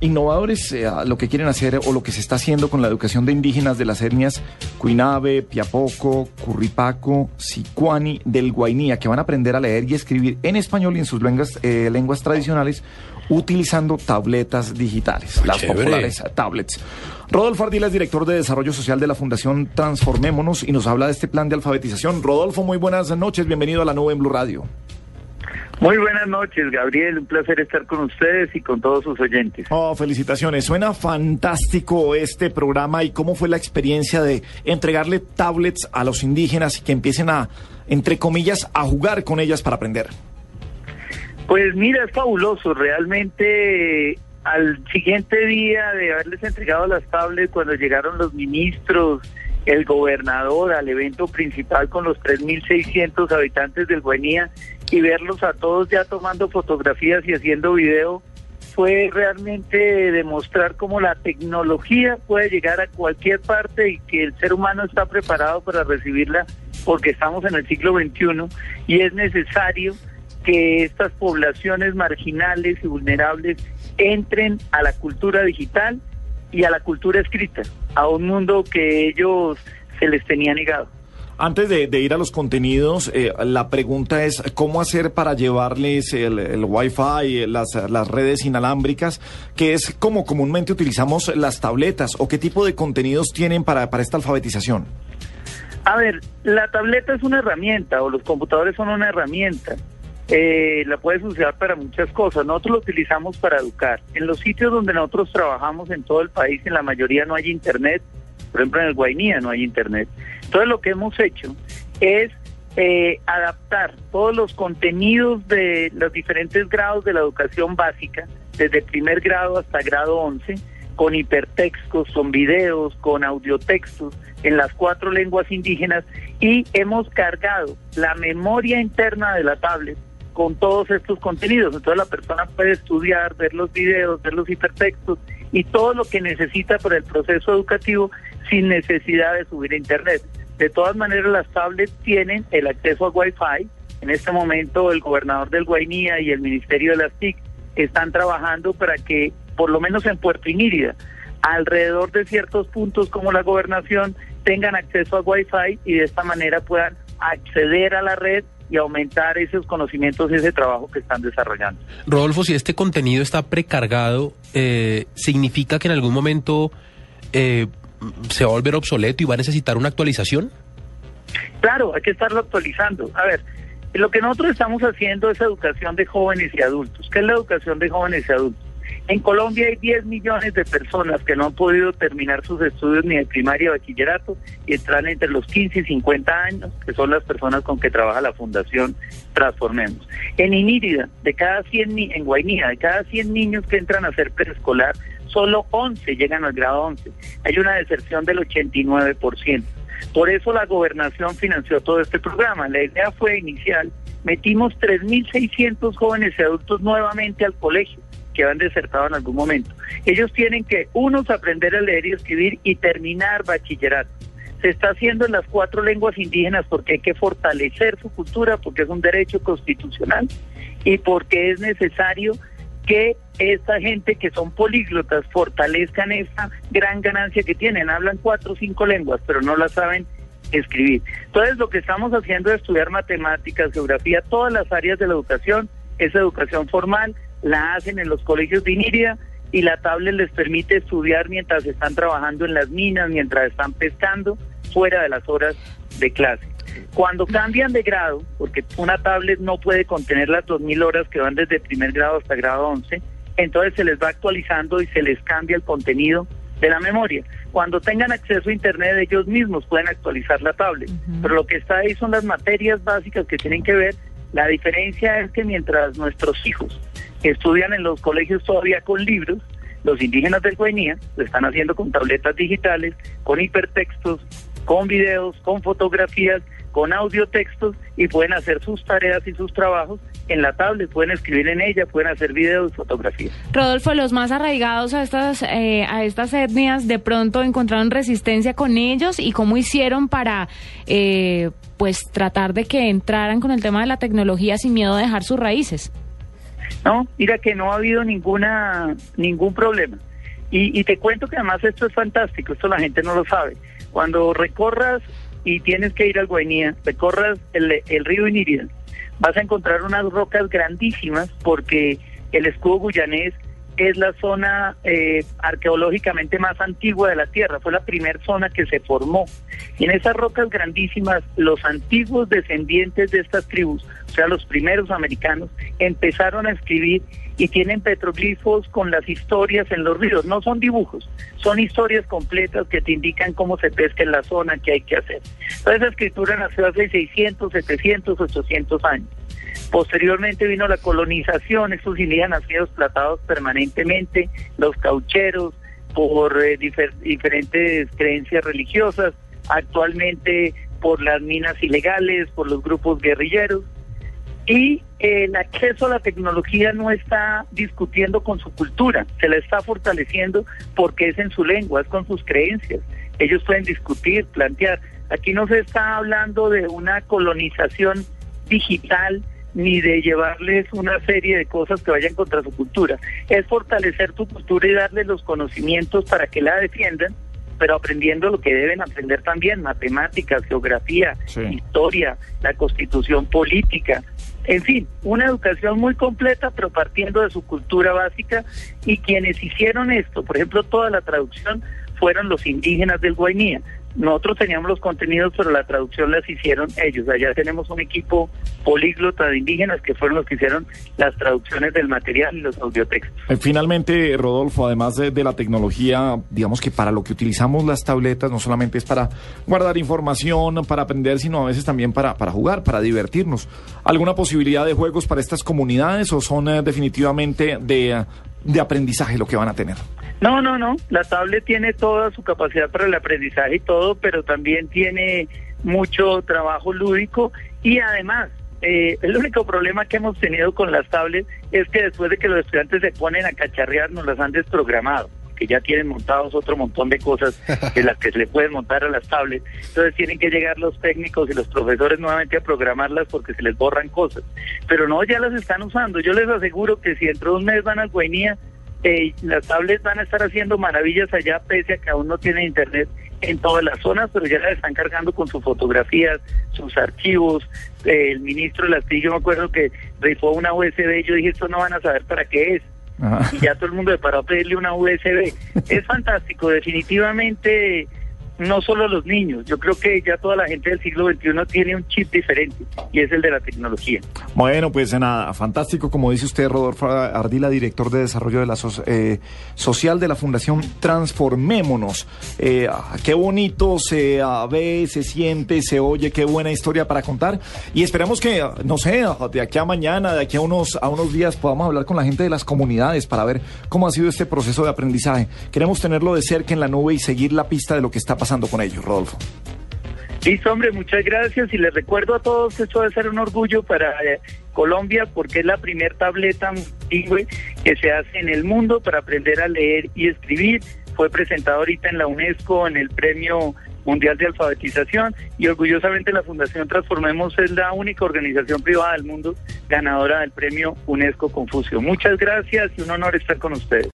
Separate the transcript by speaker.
Speaker 1: Innovadores, eh, lo que quieren hacer o lo que se está haciendo con la educación de indígenas de las etnias Cuinabe, Piapoco, Curripaco, Sicuani, del Guainía, que van a aprender a leer y escribir en español y en sus lenguas, eh, lenguas tradicionales utilizando tabletas digitales, las
Speaker 2: chévere.
Speaker 1: populares tablets. Rodolfo Ardila es director de Desarrollo Social de la Fundación Transformémonos y nos habla de este plan de alfabetización. Rodolfo, muy buenas noches, bienvenido a la nube en Blue Radio.
Speaker 3: Muy buenas noches, Gabriel. Un placer estar con ustedes y con todos sus oyentes.
Speaker 1: Oh, felicitaciones. Suena fantástico este programa y cómo fue la experiencia de entregarle tablets a los indígenas y que empiecen a, entre comillas, a jugar con ellas para aprender.
Speaker 3: Pues mira, es fabuloso. Realmente al siguiente día de haberles entregado las tablets, cuando llegaron los ministros, el gobernador al evento principal con los 3.600 habitantes del Guainía y verlos a todos ya tomando fotografías y haciendo video, fue realmente demostrar cómo la tecnología puede llegar a cualquier parte y que el ser humano está preparado para recibirla porque estamos en el siglo XXI y es necesario que estas poblaciones marginales y vulnerables entren a la cultura digital y a la cultura escrita, a un mundo que ellos se les tenía negado.
Speaker 1: Antes de, ir a los contenidos, eh, la pregunta es cómo hacer para llevarles el, el Wi-Fi, las, las redes inalámbricas, que es como comúnmente utilizamos las tabletas, o qué tipo de contenidos tienen para, para esta alfabetización.
Speaker 3: A ver, la tableta es una herramienta o los computadores son una herramienta. Eh, la puedes usar para muchas cosas. Nosotros lo utilizamos para educar. En los sitios donde nosotros trabajamos en todo el país, en la mayoría no hay internet. Por ejemplo, en el Guainía no hay internet. Entonces lo que hemos hecho es eh, adaptar todos los contenidos de los diferentes grados de la educación básica, desde primer grado hasta grado 11, con hipertextos, con videos, con audiotextos en las cuatro lenguas indígenas y hemos cargado la memoria interna de la tablet con todos estos contenidos. Entonces la persona puede estudiar, ver los videos, ver los hipertextos y todo lo que necesita para el proceso educativo sin necesidad de subir a Internet. De todas maneras, las tablets tienen el acceso a Wi-Fi. En este momento, el gobernador del Guainía y el Ministerio de las TIC están trabajando para que, por lo menos en Puerto Inírida, alrededor de ciertos puntos como la gobernación, tengan acceso a Wi-Fi y de esta manera puedan acceder a la red y aumentar esos conocimientos y ese trabajo que están desarrollando.
Speaker 2: Rodolfo, si este contenido está precargado, eh, ¿significa que en algún momento eh, se va a volver obsoleto y va a necesitar una actualización?
Speaker 3: Claro, hay que estarlo actualizando. A ver, lo que nosotros estamos haciendo es educación de jóvenes y adultos. ¿Qué es la educación de jóvenes y adultos? En Colombia hay 10 millones de personas que no han podido terminar sus estudios ni de primaria o bachillerato y están entre los 15 y 50 años, que son las personas con que trabaja la Fundación Transformemos. En Inírida, de cada 100 ni en Guainía, de cada 100 niños que entran a ser preescolar, solo 11 llegan al grado 11. Hay una deserción del 89%. Por eso la gobernación financió todo este programa. La idea fue inicial, metimos 3.600 jóvenes y adultos nuevamente al colegio que han desertado en algún momento. Ellos tienen que, unos, aprender a leer y escribir y terminar bachillerato. Se está haciendo en las cuatro lenguas indígenas porque hay que fortalecer su cultura, porque es un derecho constitucional y porque es necesario que esta gente que son políglotas fortalezcan esta gran ganancia que tienen. Hablan cuatro o cinco lenguas, pero no las saben escribir. Entonces lo que estamos haciendo es estudiar matemáticas, geografía, todas las áreas de la educación, es educación formal, la hacen en los colegios de Inírida y la tablet les permite estudiar mientras están trabajando en las minas, mientras están pescando, fuera de las horas de clase. Cuando cambian de grado, porque una tablet no puede contener las 2.000 horas que van desde primer grado hasta grado 11, entonces se les va actualizando y se les cambia el contenido de la memoria. Cuando tengan acceso a Internet ellos mismos pueden actualizar la tablet, pero lo que está ahí son las materias básicas que tienen que ver. La diferencia es que mientras nuestros hijos estudian en los colegios todavía con libros, Los indígenas del Guainía lo están haciendo con tabletas digitales, con hipertextos, con videos, con fotografías, con audio textos y pueden hacer sus tareas y sus trabajos en la tablet, pueden escribir en ella, pueden hacer videos, fotografías.
Speaker 4: Rodolfo, los más arraigados a estas, eh, a estas etnias de pronto encontraron resistencia con ellos y cómo hicieron para eh, pues tratar de que entraran con el tema de la tecnología sin miedo a dejar sus raíces.
Speaker 3: No, mira que no ha habido ninguna ningún problema. Y, y te cuento que además esto es fantástico, esto la gente no lo sabe. Cuando recorras y tienes que ir al Guainía, recorras el, el río Inírida, vas a encontrar unas rocas grandísimas porque el escudo guyanés es la zona eh, arqueológicamente más antigua de la Tierra, fue la primera zona que se formó. Y en esas rocas grandísimas, los antiguos descendientes de estas tribus, o sea, los primeros americanos, empezaron a escribir y tienen petroglifos con las historias en los ríos. No son dibujos, son historias completas que te indican cómo se pesca en la zona, qué hay que hacer. Toda esa escritura nació hace 600, 700, 800 años. Posteriormente vino la colonización, estos indígenas sido explotados permanentemente, los caucheros, por eh, difer diferentes creencias religiosas, actualmente por las minas ilegales, por los grupos guerrilleros. Y el acceso a la tecnología no está discutiendo con su cultura, se la está fortaleciendo porque es en su lengua, es con sus creencias. Ellos pueden discutir, plantear. Aquí no se está hablando de una colonización digital ni de llevarles una serie de cosas que vayan contra su cultura. Es fortalecer tu cultura y darle los conocimientos para que la defiendan, pero aprendiendo lo que deben aprender también, matemáticas, geografía,
Speaker 1: Sí.
Speaker 3: historia, la constitución política, en fin, una educación muy completa, pero partiendo de su cultura básica, y quienes hicieron esto, por ejemplo, toda la traducción fueron los indígenas del Guainía. Nosotros teníamos los contenidos, pero la traducción las hicieron ellos. Allá tenemos un equipo políglota de indígenas que fueron los que hicieron las traducciones del material y los audiotextos.
Speaker 1: Eh, Finalmente, Rodolfo, además de, la tecnología, digamos que para lo que utilizamos las tabletas no solamente es para guardar información, para aprender, sino a veces también para, para jugar, para divertirnos. ¿Alguna posibilidad de juegos para estas comunidades o son eh, definitivamente de, de aprendizaje lo que van a tener?
Speaker 3: No, no, no. La tablet tiene toda su capacidad para el aprendizaje y todo, pero también tiene mucho trabajo lúdico y además eh, el único problema que hemos tenido con las tablets es que después de que los estudiantes se ponen a cacharrear nos las han desprogramado que ya tienen montados otro montón de cosas de las que se le pueden montar a las tablets. Entonces tienen que llegar los técnicos y los profesores nuevamente a programarlas porque se les borran cosas. Pero no, ya las están usando. Yo les aseguro que si dentro de un mes van al Guainía, eh, las tablets van a estar haciendo maravillas allá, pese a que aún no tienen internet en todas las zonas, pero ya las están cargando con sus fotografías, sus archivos. Eh, el ministro de las TIC, yo me acuerdo que rifó una USB, yo dije, esto no van a saber para qué es. Y ya todo el mundo se paró a pedirle una USB. Es fantástico, definitivamente no solo los niños, yo creo que ya toda la gente del siglo XXI tiene un chip diferente y es el de la tecnología.
Speaker 1: Bueno, pues nada, fantástico, como dice usted, Rodolfo Ardila, director de desarrollo de la so- eh, social de la Fundación Transformémonos. Eh, ah, qué bonito se ah, ve, se siente, se oye, qué buena historia para contar. Y esperamos que, ah, no sé, de aquí a mañana, de aquí a unos, a unos días, podamos hablar con la gente de las comunidades para ver cómo ha sido este proceso de aprendizaje. Queremos tenerlo de cerca en la nube y seguir la pista de lo que está pasando con ellos, Rodolfo.
Speaker 3: Listo, hombre, muchas gracias y les recuerdo a todos que esto debe ser un orgullo para eh, Colombia porque es la primer tableta bilingüe que se hace en el mundo para aprender a leer y escribir. Fue presentado ahorita en la UNESCO en el Premio Mundial de Alfabetización y orgullosamente la Fundación Transformemos es la única organización privada del mundo ganadora del Premio UNESCO Confucio. Muchas gracias y un honor estar con ustedes.